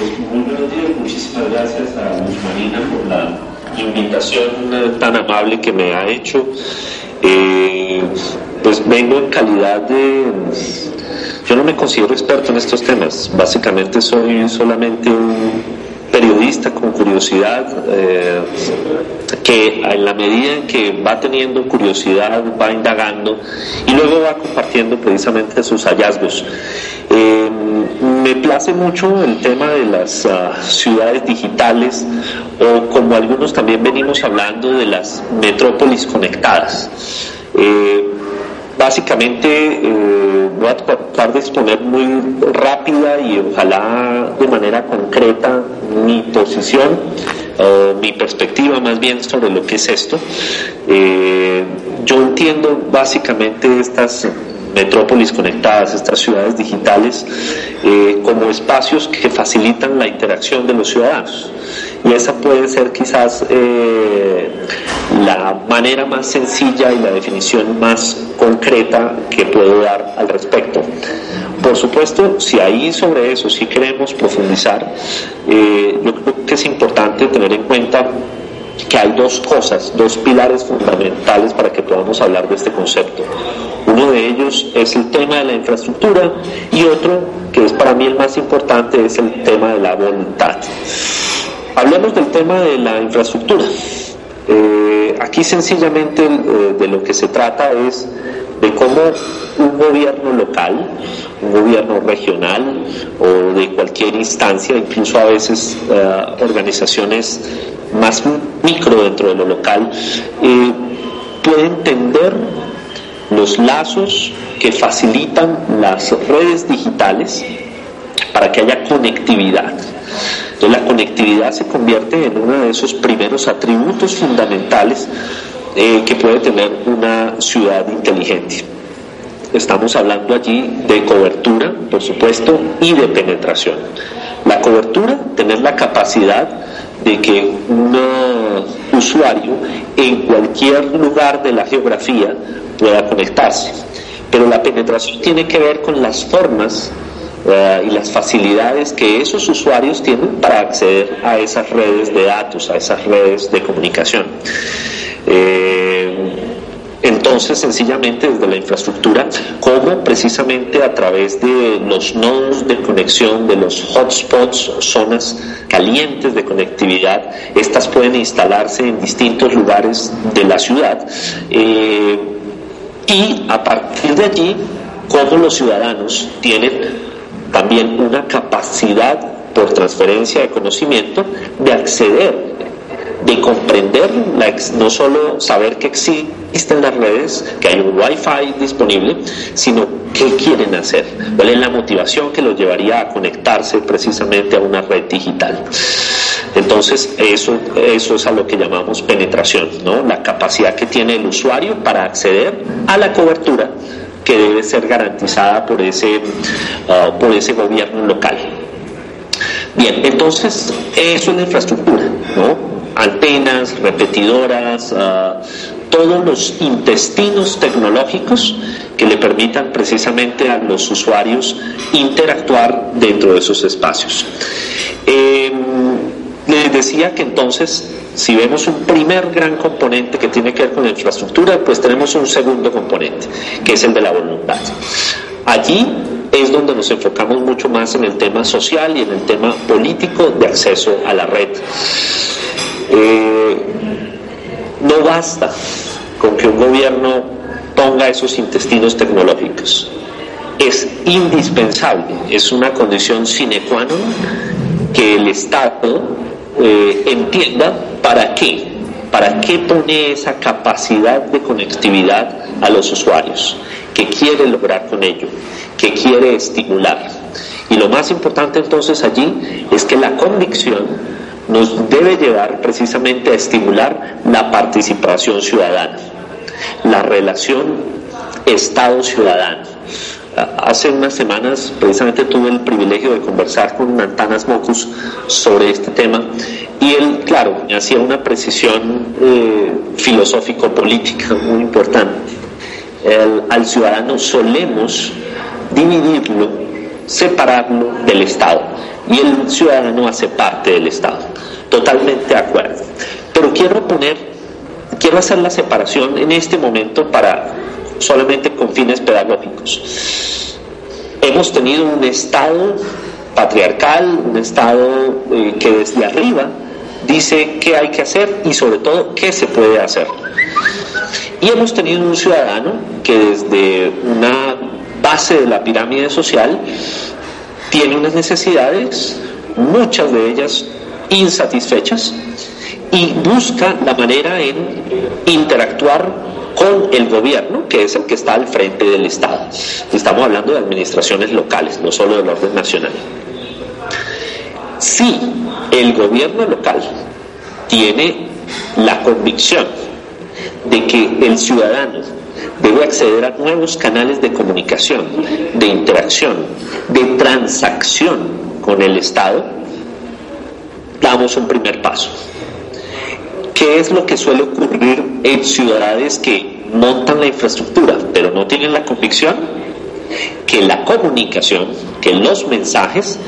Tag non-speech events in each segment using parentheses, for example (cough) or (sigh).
Muy buenos días, muchísimas gracias a Luz Marina por la invitación tan amable que me ha hecho. Eh, pues vengo en calidad de... Yo no me considero experto en estos temas, básicamente soy solamente un periodista con curiosidad eh, que en la medida en que va teniendo curiosidad va indagando y luego va compartiendo precisamente sus hallazgos. Eh, me place mucho el tema de las ah, ciudades digitales o como algunos también venimos hablando de las metrópolis conectadas. Eh, básicamente eh, voy a tratar de exponer muy rápida y ojalá de manera concreta mi posición, mi perspectiva más bien sobre lo que es esto. Eh, yo entiendo básicamente estas metrópolis conectadas, estas ciudades digitales, eh, como espacios que facilitan la interacción de los ciudadanos. Y esa puede ser quizás eh, la manera más sencilla y la definición más concreta que puedo dar al respecto. Por supuesto, si ahí sobre eso sí queremos profundizar, eh, yo creo que es importante tener en cuenta que hay dos cosas, dos pilares fundamentales para que podamos hablar de este concepto. Uno de ellos es el tema de la infraestructura y otro, que es para mí el más importante, es el tema de la voluntad. Hablemos del tema de la infraestructura. Eh, aquí sencillamente eh, de lo que se trata es de cómo un gobierno local, un gobierno regional o de cualquier instancia, incluso a veces eh, organizaciones más micro dentro de lo local, puede entender los lazos que facilitan las redes digitales para que haya conectividad. Entonces la conectividad se convierte en uno de esos primeros atributos fundamentales eh, que puede tener una ciudad inteligente. Estamos hablando allí de cobertura, por supuesto, y de penetración. La cobertura, tener la capacidad de que un usuario en cualquier lugar de la geografía pueda conectarse. Pero la penetración tiene que ver con las formas eh, y las facilidades que esos usuarios tienen para acceder a esas redes de datos, a esas redes de comunicación. Eh, entonces, sencillamente desde la infraestructura, cómo precisamente a través de los nodos de conexión, de los hotspots, zonas calientes de conectividad, estas pueden instalarse en distintos lugares de la ciudad. Eh, y a partir de allí, cómo los ciudadanos tienen también una capacidad por transferencia de conocimiento de acceder de comprender, no solo saber que existen las redes, que hay un wifi disponible, sino qué quieren hacer, cuál es la motivación que los llevaría a conectarse precisamente a una red digital. Entonces, eso, eso es a lo que llamamos penetración, ¿no? la capacidad que tiene el usuario para acceder a la cobertura que debe ser garantizada por ese, uh, por ese gobierno local. Bien, entonces eso es la infraestructura, ¿no? antenas, repetidoras, ah, todos los intestinos tecnológicos que le permitan precisamente a los usuarios interactuar dentro de esos espacios. Eh, les decía que entonces, si vemos un primer gran componente que tiene que ver con la infraestructura, pues tenemos un segundo componente, que es el de la voluntad. Allí es donde nos enfocamos mucho más en el tema social y en el tema político de acceso a la red. Eh, no basta con que un gobierno ponga esos intestinos tecnológicos. Es indispensable, es una condición sine qua non que el Estado eh, entienda para qué, para qué pone esa capacidad de conectividad a los usuarios, qué quiere lograr con ello, qué quiere estimular Y lo más importante entonces allí es que la convicción nos debe llevar precisamente a estimular la participación ciudadana, la relación Estado-ciudadano. Hace unas semanas precisamente tuve el privilegio de conversar con Nantanas Mocus sobre este tema y él, claro, hacía una precisión eh, filosófico-política muy importante. al ciudadano solemos dividirlo, separarlo del Estado y el ciudadano hace parte del Estado. Totalmente de acuerdo. Pero quiero poner, quiero hacer la separación en este momento para solamente con fines pedagógicos. Hemos tenido un Estado patriarcal, un Estado eh, que desde arriba dice qué hay que hacer y sobre todo qué se puede hacer. Y hemos tenido un ciudadano que desde una base de la pirámide social tiene unas necesidades, muchas de ellas insatisfechas, y busca la manera en interactuar con el gobierno, que es el que está al frente del Estado. Estamos hablando de administraciones locales, no solo del orden nacional. Si el gobierno local tiene la convicción de que el ciudadano debe acceder a nuevos canales de comunicación, de interacción, de transacción con el Estado, damos un primer paso. ¿Qué es lo que suele ocurrir en ciudades que montan la infraestructura pero no tienen la convicción? Que la comunicación, que los mensajes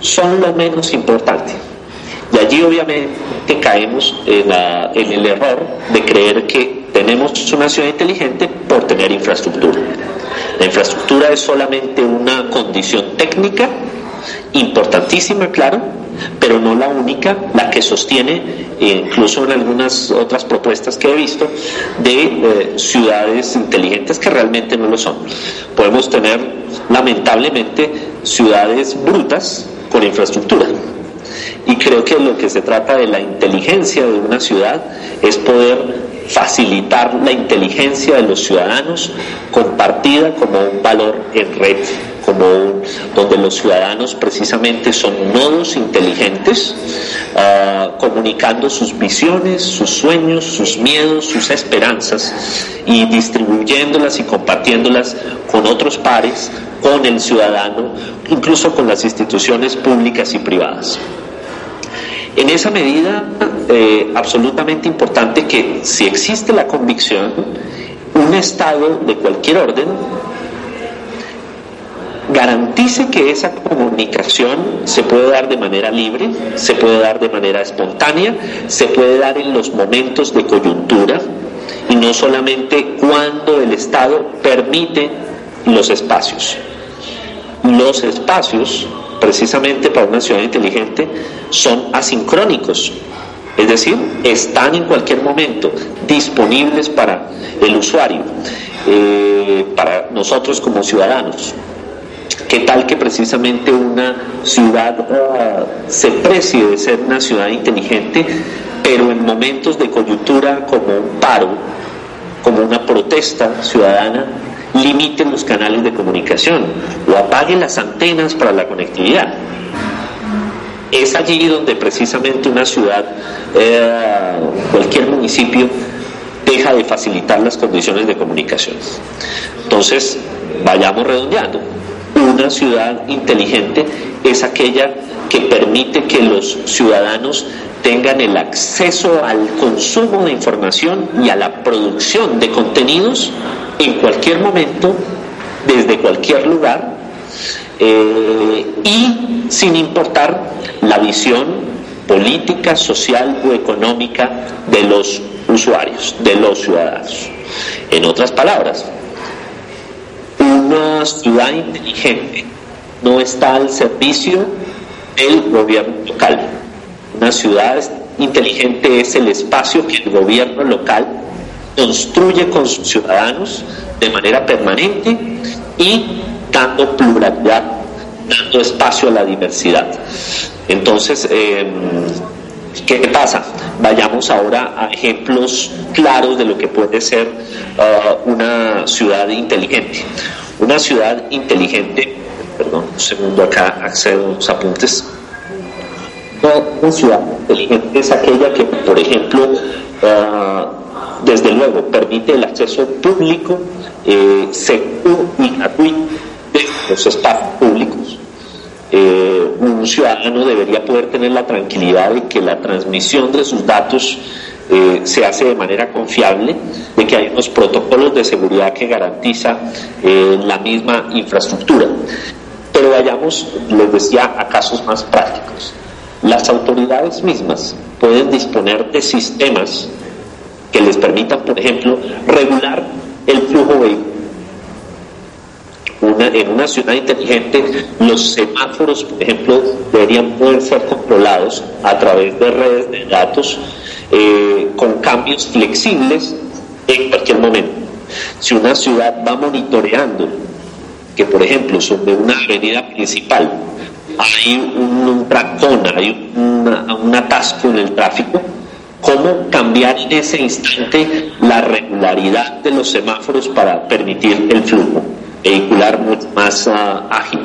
son lo menos importante. Y allí obviamente caemos en, el error de creer que tenemos una ciudad inteligente por tener infraestructura. La infraestructura es solamente una condición técnica, importantísima, claro, pero no la única, la que sostiene, eh, incluso en algunas otras propuestas que he visto, de eh, ciudades inteligentes que realmente no lo son. Podemos tener, lamentablemente, ciudades brutas con infraestructura. Y creo que lo que se trata de la inteligencia de una ciudad es poder facilitar la inteligencia de los ciudadanos compartida como un valor en red, como un, donde los ciudadanos precisamente son nodos inteligentes, ah, comunicando sus visiones, sus sueños, sus miedos, sus esperanzas y distribuyéndolas y compartiéndolas con otros pares, con el ciudadano, incluso con las instituciones públicas y privadas. En esa medida, eh, absolutamente importante que si existe la convicción, un Estado de cualquier orden garantice que esa comunicación se puede dar de manera libre, se puede dar de manera espontánea, se puede dar en los momentos de coyuntura y no solamente cuando el Estado permite los espacios. Los espacios precisamente para una ciudad inteligente, son asincrónicos. Es decir, están en cualquier momento disponibles para el usuario, eh, para nosotros como ciudadanos. ¿Qué tal que precisamente una ciudad ah, se precie de ser una ciudad inteligente, pero en momentos de coyuntura como un paro, como una protesta ciudadana, limiten los canales de comunicación o apaguen las antenas para la conectividad. Es allí donde precisamente una ciudad, eh, cualquier municipio, deja de facilitar las condiciones de comunicación. Entonces, vayamos redondeando. Una ciudad inteligente es aquella que permite que los ciudadanos tengan el acceso al consumo de información y a la producción de contenidos en cualquier momento, desde cualquier lugar, eh, y sin importar la visión política, social o económica de los usuarios, de los ciudadanos. En otras palabras, una ciudad inteligente no está al servicio del gobierno local una ciudad inteligente es el espacio que el gobierno local construye con sus ciudadanos de manera permanente y dando pluralidad, dando espacio a la diversidad. Entonces, em, ¿qué pasa? Vayamos ahora a ejemplos claros de lo que puede ser uh, una ciudad inteligente. Una ciudad inteligente perdón, un segundo acá, accedo a los apuntes. Una ciudad inteligente es aquella que, por ejemplo, ah, desde luego permite el acceso público, eh, seguro y gratuito de los espacios públicos. Eh, un ciudadano debería poder tener la tranquilidad de que la transmisión de sus datos eh, se hace de manera confiable, de que hay unos protocolos de seguridad que garantiza la misma infraestructura. Pero vayamos, les decía, a casos más prácticos. Las autoridades mismas pueden disponer de sistemas que les permitan, por ejemplo, regular el flujo vehicular. Una, en una ciudad inteligente, los semáforos, por ejemplo, deberían poder ser controlados a través de redes de datos eh, con cambios flexibles en cualquier momento. Si una ciudad va monitoreando que, por ejemplo, sobre una avenida principal hay un, un hay un atasco en el tráfico, cómo cambiar en ese instante la regularidad de los semáforos para permitir el flujo vehicular mucho más ah, ágil.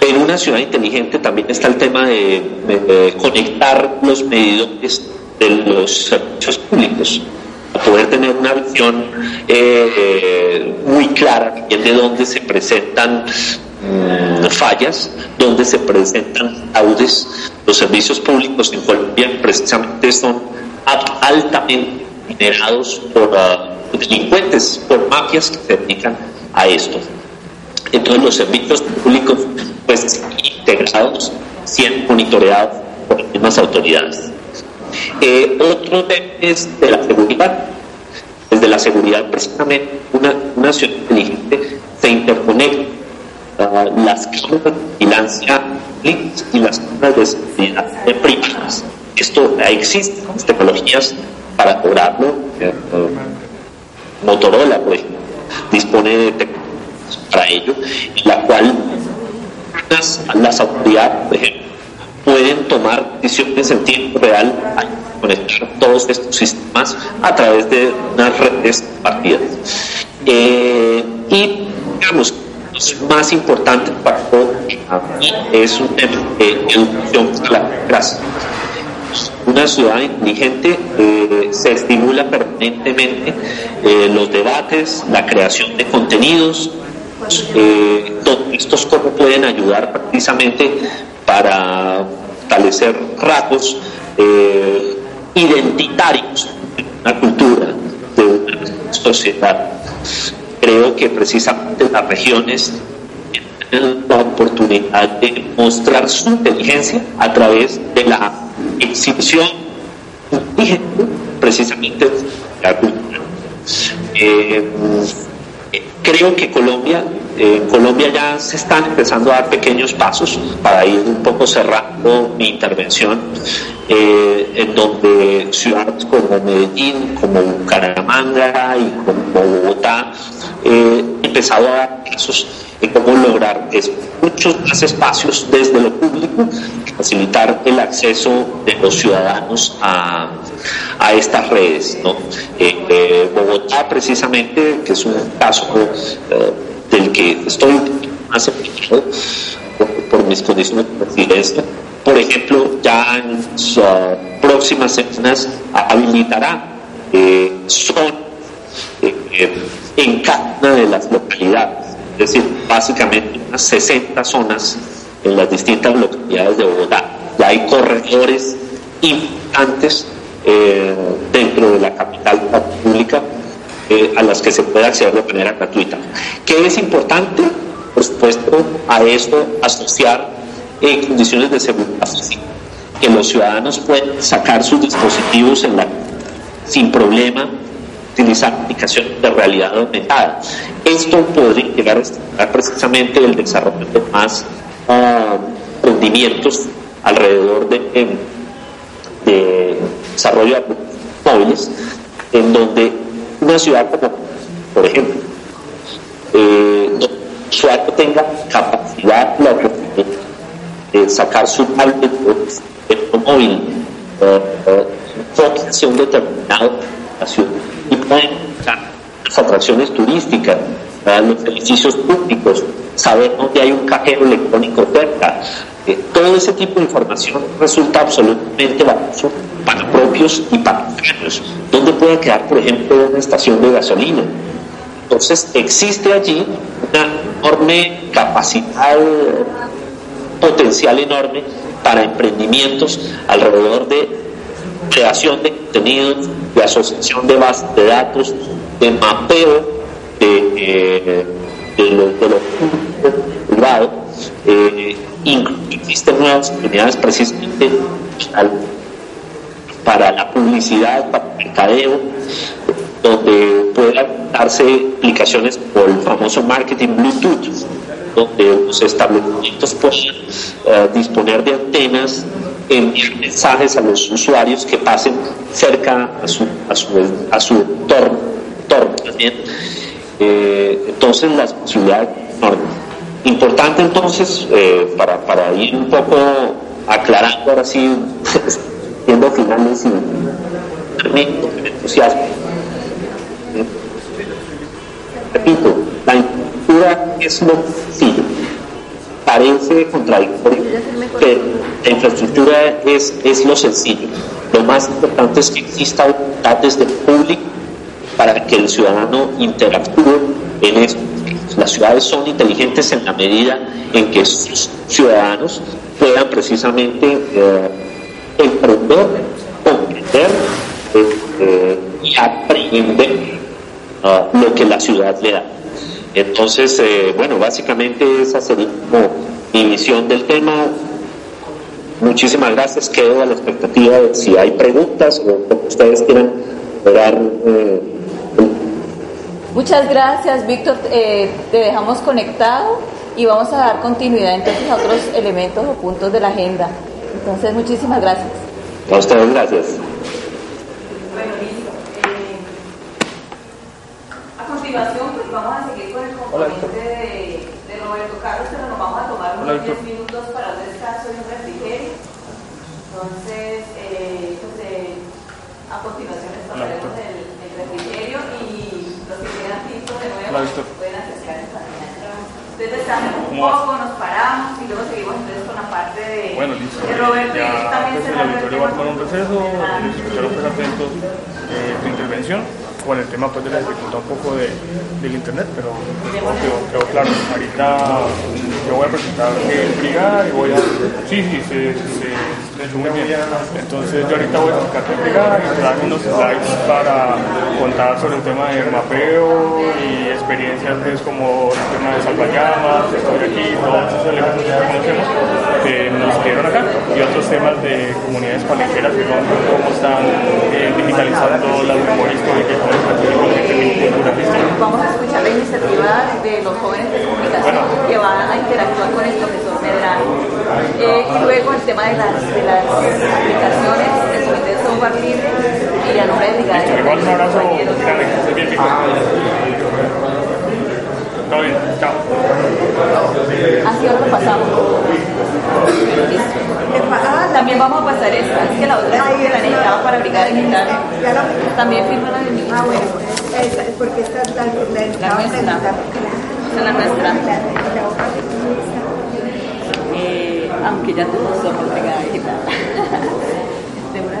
En una ciudad inteligente también está el tema de, conectar los medidores de los servicios públicos, poder tener una visión eh, muy clara de dónde se presentan mm, fallas, dónde se presentan audes. Los servicios públicos en Colombia precisamente son altamente generados por uh, delincuentes, por mafias que se dedican a esto. Entonces los servicios públicos pues integrados, siendo monitoreados por las mismas autoridades. Eh, otro tema es de la seguridad. Desde la seguridad, precisamente, una, una ciudad inteligente se interconecta uh, las cámaras de vigilancia y las cámaras de seguridad privadas esto existe tecnologías para cobrarlo. Eh, Motorola, pues, dispone de tecnologías para ello, en la cual las, las autoridades, por ejemplo, pueden tomar decisiones en tiempo real conectar todos estos sistemas a través de unas redes partidas. Eh, y, digamos, lo más importante para todo es un tema de educación para la clase una ciudad inteligente eh, se estimula permanentemente eh, los debates, la creación de contenidos, eh, todos estos cómo pueden ayudar precisamente para establecer rasgos identitarios de una cultura, de una sociedad. Creo que precisamente las regiones tienen la oportunidad de mostrar su inteligencia a través de la exhibición precisamente la cultura. Eh, creo que Colombia, en eh, Colombia ya se están empezando a dar pequeños pasos para ir un poco cerrando mi intervención, eh, en donde ciudades como Medellín, como Bucaramanga y como Bogotá han empezado a dar pasos y cómo lograr muchos más espacios desde lo público, facilitar el acceso de los ciudadanos a, a estas redes. ¿no? Eh, eh, Bogotá, precisamente, que es un caso eh, del que estoy más afectado por, mis condiciones de residencia, por ejemplo, ya en sus próximas semanas habilitará son en cada una de las localidades es decir, básicamente unas 60 zonas en las distintas localidades de Bogotá. Ya hay corredores importantes eh, dentro de la capital pública eh, a las que se puede acceder de manera gratuita. ¿Qué es importante? Por supuesto, a esto asociar eh, condiciones de seguridad que los ciudadanos puedan sacar sus dispositivos sin problema utilizar aplicaciones de realidad aumentada. Esto podría llegar a estimular precisamente el desarrollo de más uh, rendimientos alrededor de, de desarrollo de móviles, en donde una ciudad como, por ejemplo, eh, tenga capacidad de sacar su tablet o móvil eh, eh, hacia un determinado ciudad y pueden las atracciones turísticas los edificios públicos, saber dónde hay un cajero electrónico cerca. Eh, todo ese tipo de información resulta absolutamente valioso propios y para extraños. ¿Dónde puede quedar, por ejemplo, una estación de gasolina? Entonces, existe allí una enorme capacidad, potencial enorme para emprendimientos alrededor de creación de contenidos, de asociación de bases de datos, de mapeo de, eh, de lo, privado. Eh, existen nuevas oportunidades precisamente para la publicidad, para el mercadeo, donde puedan darse aplicaciones por el famoso marketing Bluetooth, donde los establecimientos puedan eh, disponer de antenas, enviar mensajes a los usuarios que pasen cerca a su, a su, a su entorno, también. Eh, entonces las posibilidades enormes. Importante entonces, eh, para, para ir un poco aclarando ahora sí, (laughs) siendo finales y entusiasmo Repito, la infraestructura es lo sencillo. Parece contradictorio, pero la infraestructura es, es lo sencillo. Lo más importante es que exista voluntad desde público para que el ciudadano interactúe en eso. Las ciudades son inteligentes en la medida en que sus ciudadanos puedan precisamente eh, emprender, comprender eh, y aprender lo que la ciudad le da. Entonces, eh, bueno, básicamente esa sería como mi visión del tema. Muchísimas gracias, quedo a la expectativa de si hay preguntas o ustedes quieran dar. Eh, Muchas gracias, Víctor. Eh, te dejamos conectado y vamos a dar continuidad entonces a otros elementos o puntos de la agenda. Entonces, muchísimas gracias. A ustedes, gracias. pues vamos a seguir con el componente de, de, Roberto Carlos, pero nos vamos a tomar unos 10 minutos para un descanso y un refrigerio. Entonces, eh, pues, eh, a continuación les pasaremos el, el, refrigerio y los que quieran listos de nuevo pueden acercarse también. Entonces descansamos un poco, nos paramos y luego seguimos entonces con la parte de, bueno, listo. de Roberto. Ya, y también pues, el auditorio va a tomar un receso, les pues atentos eh, tu intervención con el tema pues de la dificultad un poco de, del internet, pero pues, quedó, quedó, claro. Ahorita yo voy a presentar el brigada y voy a... Sí, sí, se, se, se muy bien. Entonces yo ahorita voy a sacar el brigada y traer unos slides para contar sobre el tema de mapeo y experiencias pues como el tema de salvallamas, estoy aquí, todos esos elementos que conocemos que nos dieron acá y otros temas de comunidades palenqueras que son cómo están eh, digitalizando las memorias históricas Vamos a escuchar la iniciativa de los jóvenes de comunicación que van a interactuar con el profesor Medrano. Eh, y luego el tema de las, de las aplicaciones del Comité de Software Libre y a nombre de Brigada. Igual un abrazo grande, Todo bien, chao. Así otro pasamos. También vamos a pasar esta, es que la otra que la necesitaba para Brigada Digital. También firma la de mi Ah, bueno, esa, porque esta es la, la, la nuestra. Esa es la nuestra. Eh, aunque ya todos somos Brigada Digital. de una